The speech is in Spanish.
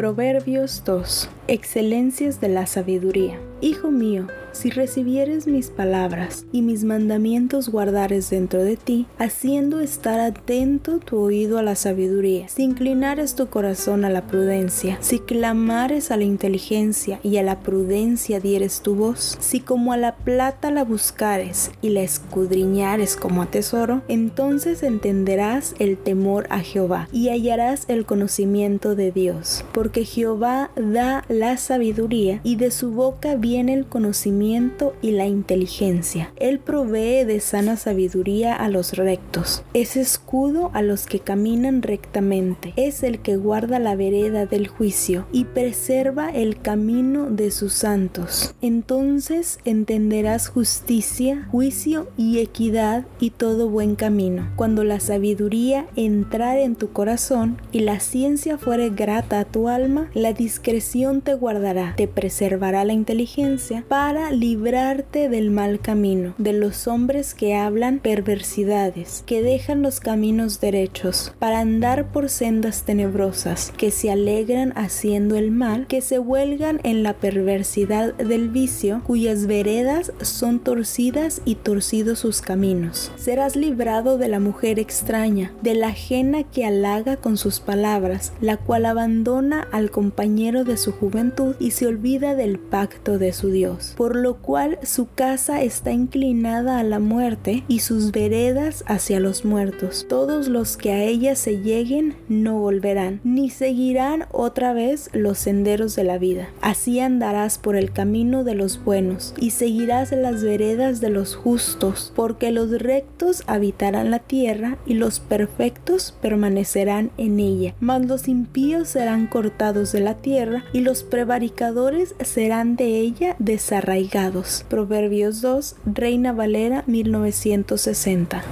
Proverbios 2. Excelencias de la sabiduría. Hijo mío, si recibieres mis palabras y mis mandamientos guardares dentro de ti, haciendo estar atento tu oído a la sabiduría, si inclinares tu corazón a la prudencia, si clamares a la inteligencia y a la prudencia dieres tu voz, si como a la plata la buscares y la escudriñares como a tesoro, entonces entenderás el temor a Jehová y hallarás el conocimiento de Dios, porque Jehová da la sabiduría y de su boca viene el conocimiento y la inteligencia. Él provee de sana sabiduría a los rectos, es escudo a los que caminan rectamente, es el que guarda la vereda del juicio y preserva el camino de sus santos. Entonces entenderás justicia, juicio y equidad y todo buen camino. Cuando la sabiduría entrar en tu corazón y la ciencia fuere grata a tu alma, la discreción te guardará, te preservará la inteligencia para librarte del mal camino, de los hombres que hablan perversidades, que dejan los caminos derechos, para andar por sendas tenebrosas, que se alegran haciendo el mal, que se huelgan en la perversidad del vicio, cuyas veredas son torcidas y torcidos sus caminos. Serás librado de la mujer extraña, de la ajena que halaga con sus palabras, la cual abandona al compañero de su juventud y se olvida del pacto de su Dios, por lo cual su casa está inclinada a la muerte y sus veredas hacia los muertos. Todos los que a ella se lleguen no volverán, ni seguirán otra vez los senderos de la vida. Así andarás por el camino de los buenos y seguirás las veredas de los justos, porque los rectos habitarán la tierra y los perfectos permanecerán en ella. Mas los impíos serán cortados de la tierra y los prevaricadores serán de desarraigados. Proverbios 2, Reina Valera 1960.